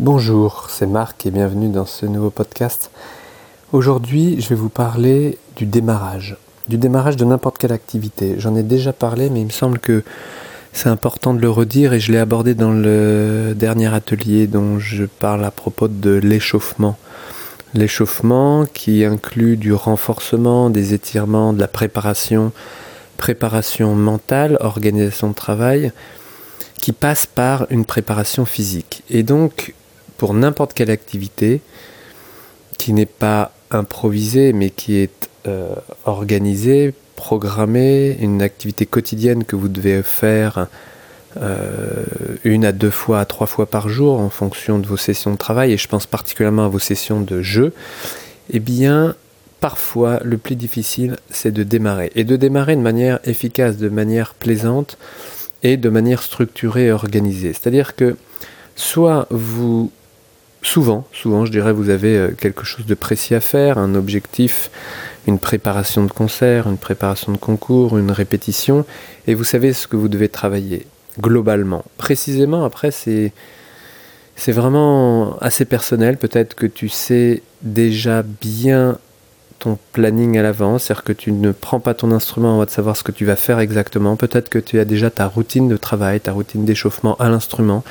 Bonjour, c'est Marc et bienvenue dans ce nouveau podcast. Aujourd'hui, je vais vous parler du démarrage, du démarrage de n'importe quelle activité. J'en ai déjà parlé, mais il me semble que c'est important de le redire et je l'ai abordé dans le dernier atelier dont je parle à propos de l'échauffement. L'échauffement qui inclut du renforcement, des étirements, de la préparation, préparation mentale, organisation de travail, qui passe par une préparation physique. Et donc, pour n'importe quelle activité, qui n'est pas improvisée, mais qui est euh, organisée, programmée, une activité quotidienne que vous devez faire euh, une à deux fois, à trois fois par jour en fonction de vos sessions de travail, et je pense particulièrement à vos sessions de jeu, eh bien, parfois, le plus difficile, c'est de démarrer. Et de démarrer de manière efficace, de manière plaisante et de manière structurée et organisée. C'est-à-dire que soit vous, souvent, souvent, je dirais, vous avez euh, quelque chose de précis à faire, un objectif, une préparation de concert, une préparation de concours, une répétition, et vous savez ce que vous devez travailler globalement. Précisément, après, c'est c'est vraiment assez personnel. Peut-être que tu sais déjà bien ton planning à l'avance, c'est-à-dire que tu ne prends pas ton instrument avant de savoir ce que tu vas faire exactement. Peut-être que tu as déjà ta routine de travail, ta routine d'échauffement à l'instrument,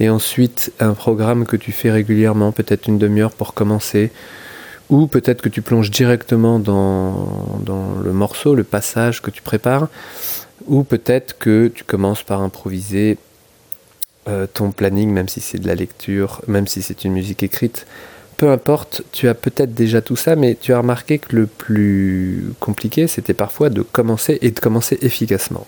et ensuite un programme que tu fais régulièrement, peut-être une demi-heure pour commencer, ou peut-être que tu plonges directement dans, dans le morceau, le passage que tu prépares, ou peut-être que tu commences par improviser euh, ton planning, même si c'est de la lecture, même si c'est une musique écrite. Peu importe, tu as peut-être déjà tout ça, mais tu as remarqué que le plus compliqué, c'était parfois de commencer et de commencer efficacement.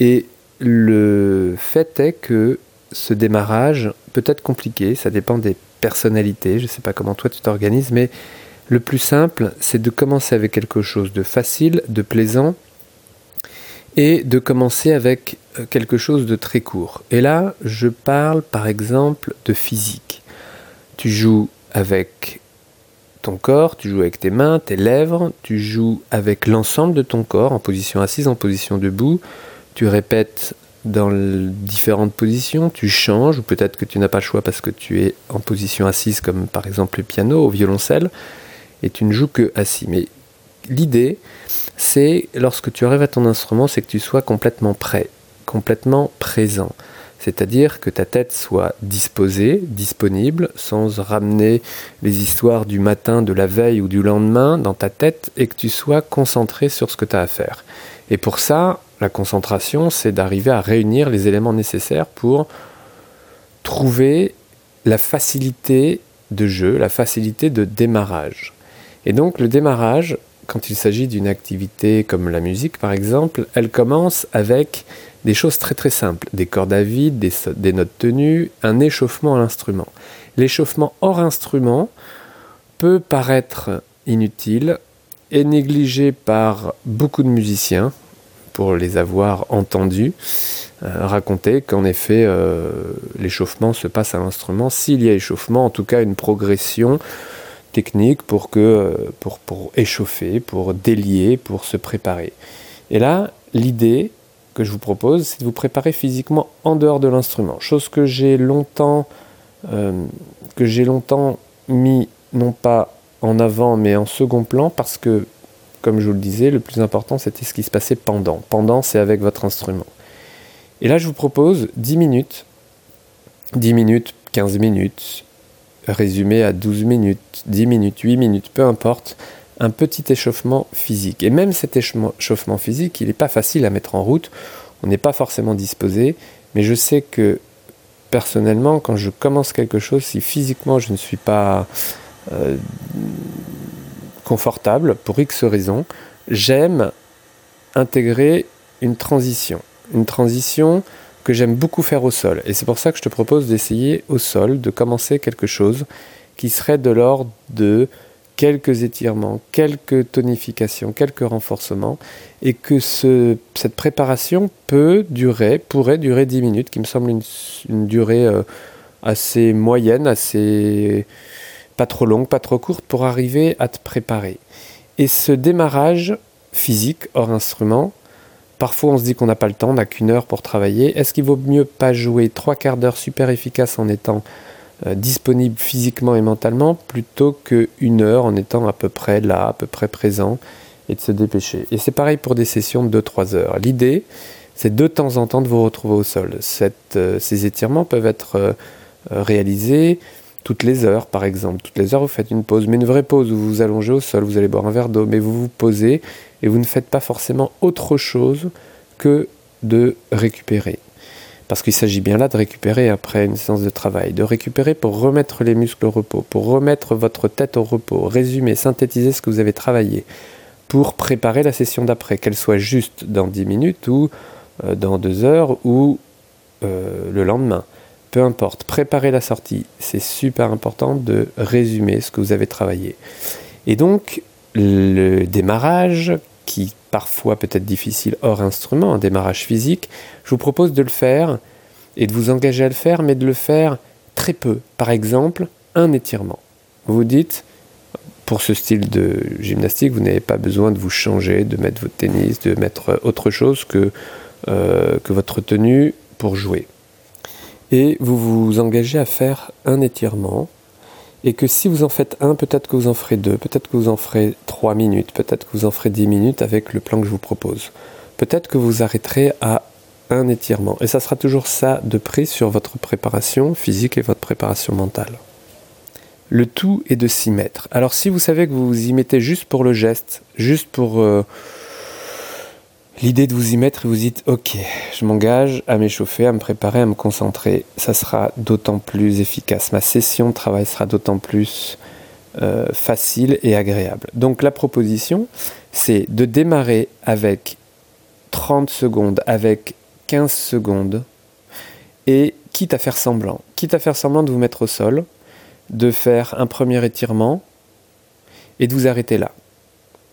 Et le fait est que ce démarrage peut être compliqué, ça dépend des personnalités, je ne sais pas comment toi tu t'organises, mais le plus simple, c'est de commencer avec quelque chose de facile, de plaisant, et de commencer avec euh, quelque chose de très court. Et là, je parle par exemple de physique. Tu joues avec ton corps, tu joues avec tes mains, tes lèvres, tu joues avec l'ensemble de ton corps en position assise, en position debout, tu répètes dans différentes positions, tu changes, ou peut-être que tu n'as pas le choix parce que tu es en position assise, comme par exemple le piano, au violoncelle, et tu ne joues que assis. Mais l'idée, c'est lorsque tu arrives à ton instrument, c'est que tu sois complètement prêt, complètement présent. C'est-à-dire que ta tête soit disposée, disponible, sans ramener les histoires du matin, de la veille ou du lendemain dans ta tête, et que tu sois concentré sur ce que tu as à faire. Et pour ça, la concentration, c'est d'arriver à réunir les éléments nécessaires pour trouver la facilité de jeu, la facilité de démarrage. Et donc le démarrage, quand il s'agit d'une activité comme la musique par exemple, elle commence avec des choses très très simples, des cordes à vide, des, notes tenues, un échauffement à l'instrument. L'échauffement hors instrument peut paraître inutile et négligé par beaucoup de musiciens pour les avoir entendus euh, raconter qu'en effet euh, l'échauffement se passe à l'instrument s'il y a échauffement, en tout cas une progression technique pour, que, euh, pour, pour échauffer, pour délier, pour se préparer. Et là, l'idée que je vous propose, c'est de vous préparer physiquement en dehors de l'instrument. Chose que j'ai longtemps, que j'ai longtemps mis non pas en avant mais en second plan parce que, comme je vous le disais, le plus important c'était ce qui se passait pendant. Pendant, c'est avec votre instrument. Et là, je vous propose 10 minutes, 10 minutes, 15 minutes, résumé à 12 minutes, 10 minutes, 8 minutes, peu importe, un petit échauffement physique. Et même cet échauffement physique, il n'est pas facile à mettre en route, on n'est pas forcément disposé, mais je sais que personnellement, quand je commence quelque chose, si physiquement je ne suis pas euh, confortable, pour X raisons, j'aime intégrer une transition. Une transition que j'aime beaucoup faire au sol. Et c'est pour ça que je te propose d'essayer au sol, de commencer quelque chose qui serait de l'ordre de quelques étirements, quelques tonifications, quelques renforcements, et que ce, cette préparation peut durer, pourrait durer 10 minutes, qui me semble une, durée euh, assez moyenne, assez pas trop longue, pas trop courte, pour arriver à te préparer. Et ce démarrage physique hors instrument, Parfois, on se dit qu'on n'a pas le temps, on n'a qu'une heure pour travailler. Est-ce qu'il vaut mieux pas jouer trois quarts d'heure super efficace en étant disponible physiquement et mentalement plutôt qu'une heure en étant à peu près là, à peu près présent et de se dépêcher? Et c'est pareil pour des sessions de 2-3 heures. L'idée, c'est de temps en temps de vous retrouver au sol. ces étirements peuvent être réalisés toutes les heures, par exemple. Toutes les heures, vous faites une pause, mais une vraie pause où vous vous allongez au sol, vous allez boire un verre d'eau, mais vous vous posez et vous ne faites pas forcément autre chose que de récupérer. Parce qu'il s'agit bien là de récupérer après une séance de travail, de récupérer pour remettre les muscles au repos, pour remettre votre tête au repos, résumer, synthétiser ce que vous avez travaillé, pour préparer la session d'après, qu'elle soit juste dans 10 minutes ou euh, dans 2 heures ou euh, le lendemain peu importe, préparer la sortie, c'est super important de résumer ce que vous avez travaillé. Et donc, le démarrage, qui parfois peut être difficile hors instrument, un démarrage physique, je vous propose de le faire et de vous engager à le faire, mais de le faire très peu. Par exemple, un étirement. Vous vous dites, pour ce style de gymnastique, vous n'avez pas besoin de vous changer, de mettre votre tennis, de mettre autre chose que, euh, que votre tenue pour jouer et vous vous engagez à faire un étirement et que si vous en faites un, peut-être que vous en ferez deux, peut-être que vous en ferez trois minutes, peut-être que vous en ferez dix minutes avec le plan que je vous propose. Peut-être que vous arrêterez à un étirement. Et ça sera toujours ça de prix sur votre préparation physique et votre préparation mentale. Le tout est de s'y mettre. Alors si vous savez que vous vous y mettez juste pour le geste, juste pour... Euh, L'idée de vous y mettre et vous dites ok, je m'engage à m'échauffer, à me préparer, à me concentrer, ça sera d'autant plus efficace. Ma session de travail sera d'autant plus euh, facile et agréable. Donc la proposition, c'est de démarrer avec 30 secondes, avec 15 secondes, et quitte à faire semblant, quitte à faire semblant de vous mettre au sol, de faire un premier étirement et de vous arrêter là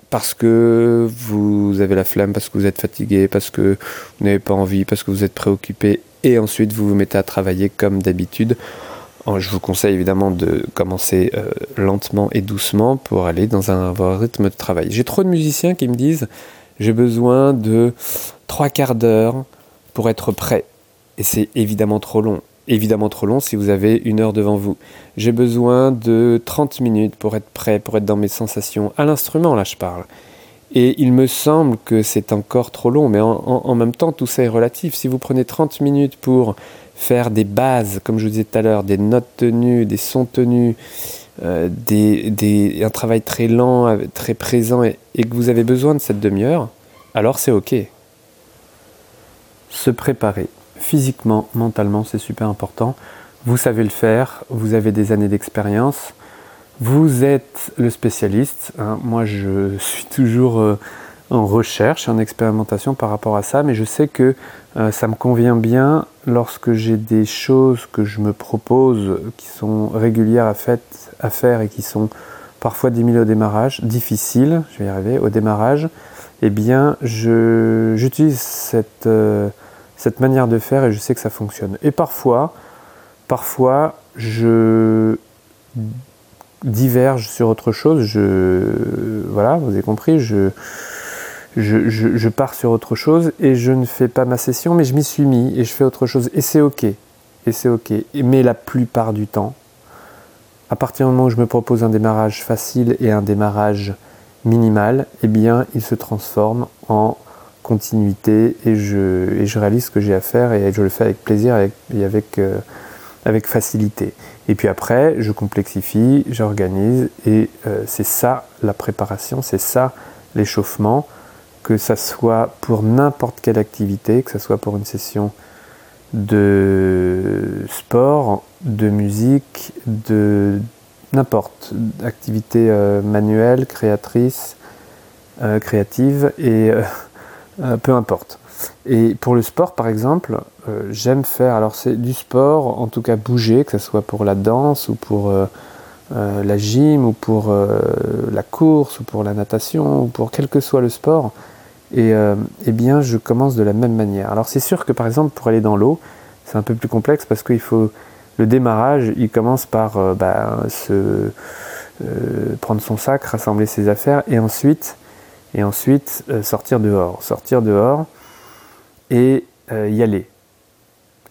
parce que vous avez la flamme, parce que vous êtes fatigué, parce que vous n'avez pas envie, parce que vous êtes préoccupé, et ensuite vous vous mettez à travailler comme d'habitude. Je vous conseille évidemment de commencer euh, lentement et doucement pour aller dans un, rythme de travail. J'ai trop de musiciens qui me disent j'ai besoin de trois quarts d'heure pour être prêt. Et c'est évidemment trop long évidemment trop long si vous avez une heure devant vous. J'ai besoin de 30 minutes pour être prêt, pour être dans mes sensations. À l'instrument, là, je parle. Et il me semble que c'est encore trop long, mais en, même temps, tout ça est relatif. Si vous prenez 30 minutes pour faire des bases, comme je vous disais tout à l'heure, des notes tenues, des sons tenus, euh, un travail très lent, très présent, et que vous avez besoin de cette demi-heure, alors c'est OK. Se préparer physiquement, mentalement, c'est super important. Vous savez le faire, vous avez des années d'expérience, vous êtes le spécialiste. Hein. Moi, je suis toujours euh, en recherche, en expérimentation par rapport à ça, mais je sais que euh, ça me convient bien lorsque j'ai des choses que je me propose qui sont régulières à, faire et qui sont parfois 10 au démarrage, difficiles, je vais y arriver, au démarrage, eh bien, j'utilise cette... Euh, cette manière de faire et je sais que ça fonctionne. Et parfois, parfois, je diverge sur autre chose. Je, voilà, vous avez compris, je, je, je, pars sur autre chose et je ne fais pas ma session, mais je m'y suis mis et je fais autre chose. Et c'est ok. Et c'est ok. Mais la plupart du temps, à partir du moment où je me propose un démarrage facile et un démarrage minimal, eh bien, il se transforme en continuité et je, et réalise ce que j'ai à faire et je le fais avec plaisir et avec, euh, avec, facilité. Et puis après, je complexifie, j'organise et euh, c'est ça la préparation, c'est ça l'échauffement, que ça soit pour n'importe quelle activité, que ce soit pour une session de sport, de musique, de n'importe, activité euh, manuelle, créatrice, créative et euh, peu importe. Et pour le sport, par exemple, euh, j'aime faire, alors c'est du sport, en tout cas bouger, que ce soit pour la danse ou pour euh, la gym ou pour la course ou pour la natation ou pour quel que soit le sport. Et eh bien, je commence de la même manière. Alors c'est sûr que par exemple, pour aller dans l'eau, c'est un peu plus complexe parce qu'il faut le démarrage, il commence par bah, se, prendre son sac, rassembler ses affaires et ensuite et ensuite euh, sortir dehors, sortir dehors et euh, y aller.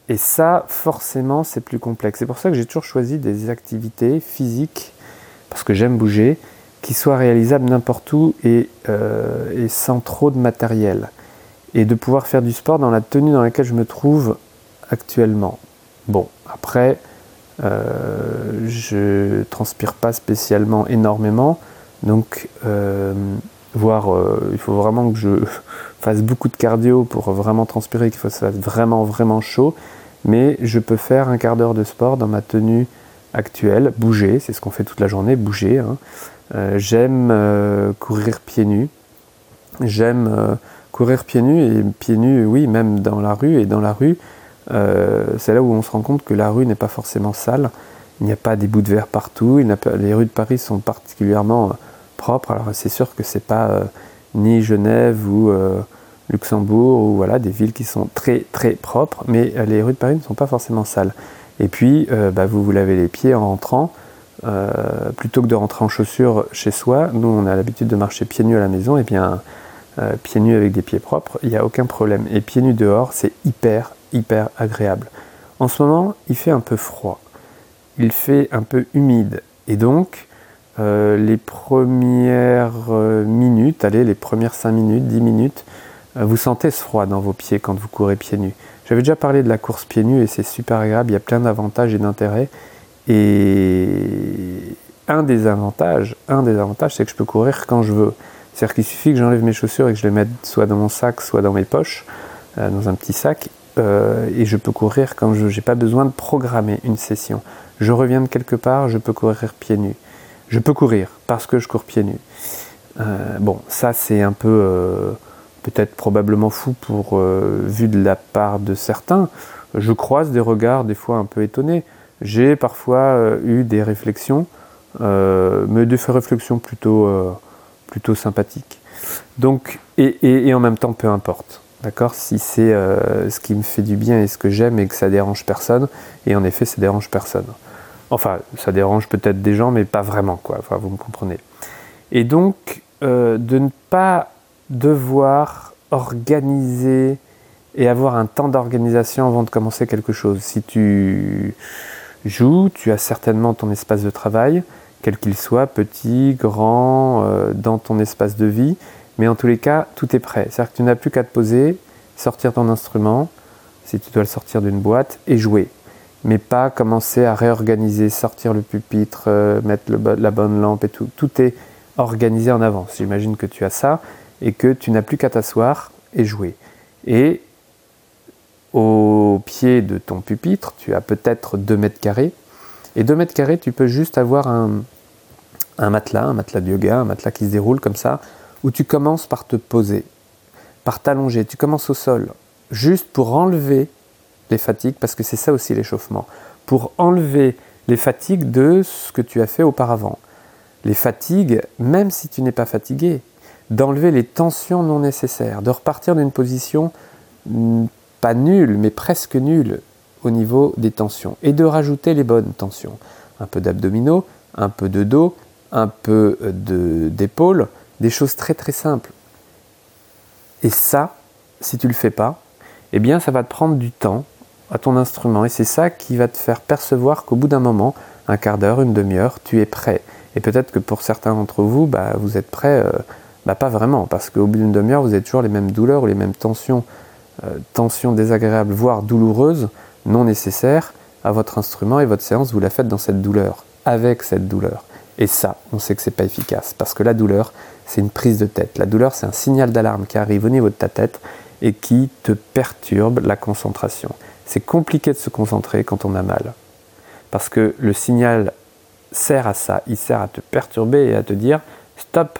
Et ça, forcément, c'est plus complexe. C'est pour ça que j'ai toujours choisi des activités physiques, parce que j'aime bouger, qui soient réalisables n'importe où et, euh, et, sans trop de matériel. Et de pouvoir faire du sport dans la tenue dans laquelle je me trouve actuellement. Bon, après, je transpire pas spécialement énormément, donc voire euh, il faut vraiment que je fasse beaucoup de cardio pour vraiment transpirer, qu'il fasse vraiment vraiment chaud, mais je peux faire un quart d'heure de sport dans ma tenue actuelle, bouger, c'est ce qu'on fait toute la journée, bouger. Hein. Euh, j'aime courir pieds nus, j'aime courir pieds nus et pieds nus, oui, même dans la rue et dans la rue. c'est là où on se rend compte que la rue n'est pas forcément sale. Il n'y a pas des bouts de verre partout. les rues de Paris sont particulièrement propre. Alors c'est sûr que c'est pas euh, ni Genève ou euh, Luxembourg ou voilà des villes qui sont très très propres, mais euh, les rues de Paris ne sont pas forcément sales. Et puis bah, vous vous lavez les pieds en rentrant. plutôt que de rentrer en chaussures chez soi, nous on a l'habitude de marcher pieds nus à la maison, et bien pieds nus avec des pieds propres, il n'y a aucun problème. Et pieds nus dehors, c'est hyper hyper agréable. En ce moment, il fait un peu froid, il fait un peu humide, et donc euh, les premières euh, minutes, allez, les premières 5 minutes, 10 minutes, euh, vous sentez ce froid dans vos pieds quand vous courez pieds nus. J'avais déjà parlé de la course pieds nus et c'est super agréable, il y a plein d'avantages et d'intérêts. Et un des avantages, un des avantages, c'est que je peux courir quand je veux. C'est-à-dire qu'il suffit que j'enlève mes chaussures et que je les mette soit dans mon sac, soit dans mes poches, dans un petit sac, et je peux courir quand je. J'ai pas besoin de programmer une session. Je reviens de quelque part, je peux courir pieds nus je peux courir parce que je cours pieds nus. Euh, bon, ça c'est un peu euh, peut-être probablement fou pour euh, vu de la part de certains. Je croise des regards des fois un peu étonnés. J'ai parfois eu des réflexions, mais des réflexions plutôt, sympathiques. Donc, et, et, en même temps, peu importe. D'accord? Si c'est ce qui me fait du bien et ce que j'aime et que ça dérange personne, et en effet, ça dérange personne. Enfin, ça dérange peut-être des gens, mais pas vraiment, quoi. Vous me comprenez. Et donc, euh, de ne pas devoir organiser et avoir un temps d'organisation avant de commencer quelque chose. Si tu joues, tu as certainement ton espace de travail, quel qu'il soit, petit, grand, euh, dans ton espace de vie, mais en tous les cas, tout est prêt. C'est-à-dire que tu n'as plus qu'à te poser, sortir ton instrument, si tu dois le sortir d'une boîte, et jouer mais pas commencer à réorganiser, sortir le pupitre, euh, mettre la bonne lampe et tout. Tout est organisé en avance. J'imagine que tu as ça et que tu n'as plus qu'à t'asseoir et jouer. Et au pied de ton pupitre, tu as peut-être 2 mètres carrés. Et 2 mètres carrés, tu peux juste avoir un, un matelas, un matelas de yoga, un matelas qui se déroule comme ça, où tu commences par te poser, par t'allonger. Tu commences au sol, juste pour enlever les fatigues, parce que c'est ça aussi l'échauffement, pour enlever les fatigues de ce que tu as fait auparavant. Les fatigues, même si tu n'es pas fatigué, d'enlever les tensions non nécessaires, de repartir d'une position mm, pas nulle, mais presque nulle au niveau des tensions, et de rajouter les bonnes tensions. Un peu d'abdominaux, un peu de dos, un peu d'épaules, des choses très très simples. Et ça, si tu ne le fais pas, eh bien ça va te prendre du temps à ton instrument. Et c'est ça qui va te faire percevoir qu'au bout d'un moment, un quart d'heure, une demi-heure, tu es prêt. Et peut-être que pour certains d'entre vous, bah, vous êtes prêt, euh, bah, pas vraiment, parce qu'au bout d'une demi-heure, vous avez toujours les mêmes douleurs ou les mêmes tensions, euh, tensions désagréables, voire douloureuses, non nécessaires à votre instrument, et votre séance, vous la faites dans cette douleur, avec cette douleur. Et ça, on sait que c'est pas efficace, parce que la douleur, c'est une prise de tête. La douleur, c'est un signal d'alarme qui arrive au niveau de ta tête et qui te perturbe la concentration c'est compliqué de se concentrer quand on a mal. Parce que le signal sert à ça, il sert à te perturber et à te dire stop,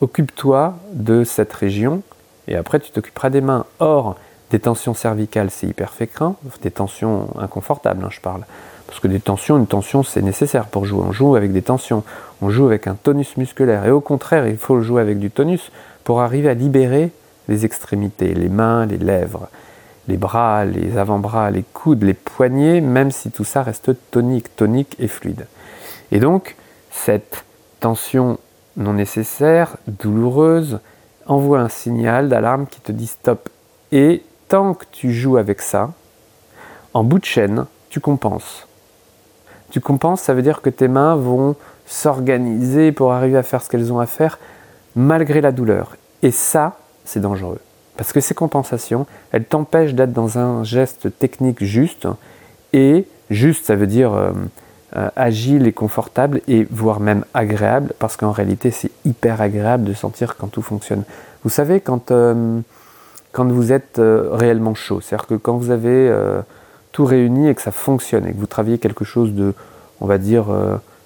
occupe-toi de cette région et après tu t'occuperas des mains. Or, des tensions cervicales, c'est hyper fécrin, des tensions inconfortables, hein, je parle. Parce que des tensions, une tension, c'est nécessaire pour jouer. On joue avec des tensions, on joue avec un tonus musculaire. Et au contraire, il faut jouer avec du tonus pour arriver à libérer les extrémités, les mains, les lèvres les bras, les avant-bras, les coudes, les poignets, même si tout ça reste tonique, tonique et fluide. Et donc, cette tension non nécessaire, douloureuse, envoie un signal d'alarme qui te dit stop. Et tant que tu joues avec ça, En bout de chaîne, tu compenses. Tu compenses, ça veut dire que tes mains vont s'organiser pour arriver à faire ce qu'elles ont à faire malgré la douleur. Et ça, c'est dangereux. Parce que ces compensations, elles t'empêchent d'être dans un geste technique juste. Et juste, ça veut dire euh, euh, agile et confortable, et voire même agréable, parce qu'en réalité, c'est hyper agréable de sentir quand tout fonctionne. Vous savez, quand, euh, quand vous êtes réellement chaud, c'est-à-dire que quand vous avez tout réuni et que ça fonctionne, et que vous travaillez quelque chose de, on va dire,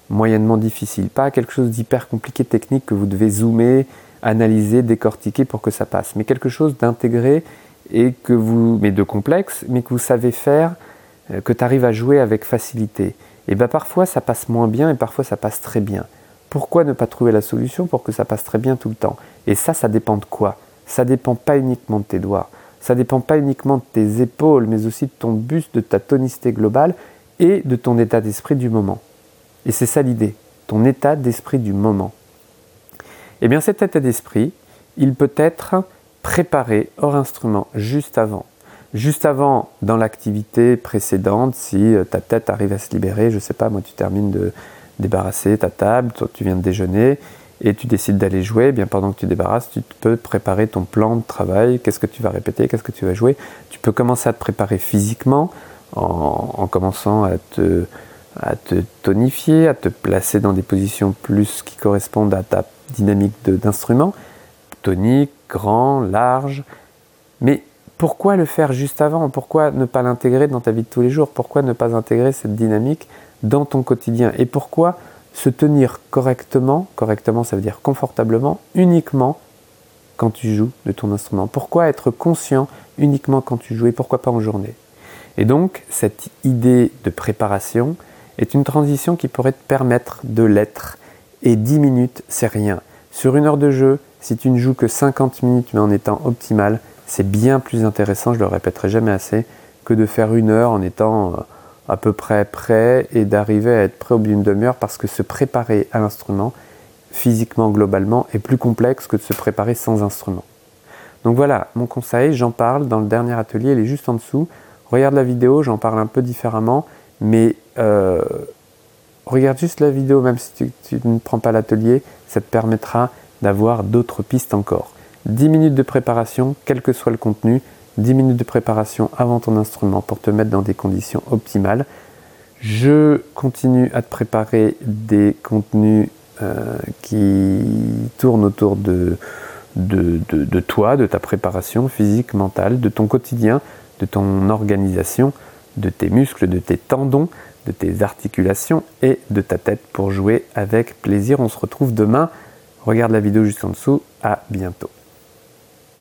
moyennement difficile, pas quelque chose d'hyper compliqué technique que vous devez zoomer analyser, décortiquer pour que ça passe, mais quelque chose d'intégré et que vous, mais de complexe, mais que vous savez faire, euh, que tu arrives à jouer avec facilité. Et bien parfois ça passe moins bien et parfois ça passe très bien. Pourquoi ne pas trouver la solution pour que ça passe très bien tout le temps? Et ça, ça dépend de quoi? Ça dépend pas uniquement de tes doigts, ça dépend pas uniquement de tes épaules, mais aussi de ton buste, de ta tonicité globale et de ton état d'esprit du moment. Et c'est ça l'idée, ton état d'esprit du moment. Eh bien cet état d'esprit, il peut être préparé hors instrument juste avant. Juste avant, dans l'activité précédente, si euh, ta tête arrive à se libérer, je ne sais pas, moi tu termines de débarrasser ta table, toi tu viens de déjeuner et tu décides d'aller jouer, eh bien pendant que tu débarrasses, tu peux préparer ton plan de travail, qu'est-ce que tu vas répéter, qu'est-ce que tu vas jouer? Tu peux commencer à te préparer physiquement en, en commençant à te, à te tonifier, à te placer dans des positions plus qui correspondent à ta dynamique d'instrument, tonique, grand, large. Mais pourquoi le faire juste avant? Pourquoi ne pas l'intégrer dans ta vie de tous les jours? Pourquoi ne pas intégrer cette dynamique dans ton quotidien? Et pourquoi se tenir correctement, correctement ça veut dire confortablement, uniquement quand tu joues de ton instrument? Pourquoi être conscient uniquement quand tu joues et pourquoi pas en journée? Et donc cette idée de préparation est une transition qui pourrait te permettre de l'être et 10 minutes, c'est rien. Sur une heure de jeu, si tu ne joues que 50 minutes mais en étant optimal, c'est bien plus intéressant, je le répéterai jamais assez, que de faire une heure en étant euh, à peu près prêt et d'arriver à être prêt au bout d'une demi-heure parce que se préparer à l'instrument, physiquement, globalement, est plus complexe que de se préparer sans instrument. Donc voilà, mon conseil, j'en parle dans le dernier atelier, il est juste en dessous. Regarde la vidéo, j'en parle un peu différemment, mais euh, regarde juste la vidéo, même si tu, ne prends pas l'atelier, ça te permettra d'avoir d'autres pistes encore. 10 minutes de préparation, quel que soit le contenu, 10 minutes de préparation avant ton instrument pour te mettre dans des conditions optimales. Je continue à te préparer des contenus euh, qui tournent autour de, toi, de ta préparation physique, mentale, de ton quotidien, de ton organisation, de tes muscles, de tes tendons de tes articulations et de ta tête pour jouer avec plaisir. On se retrouve demain. Regarde la vidéo juste en dessous. À bientôt.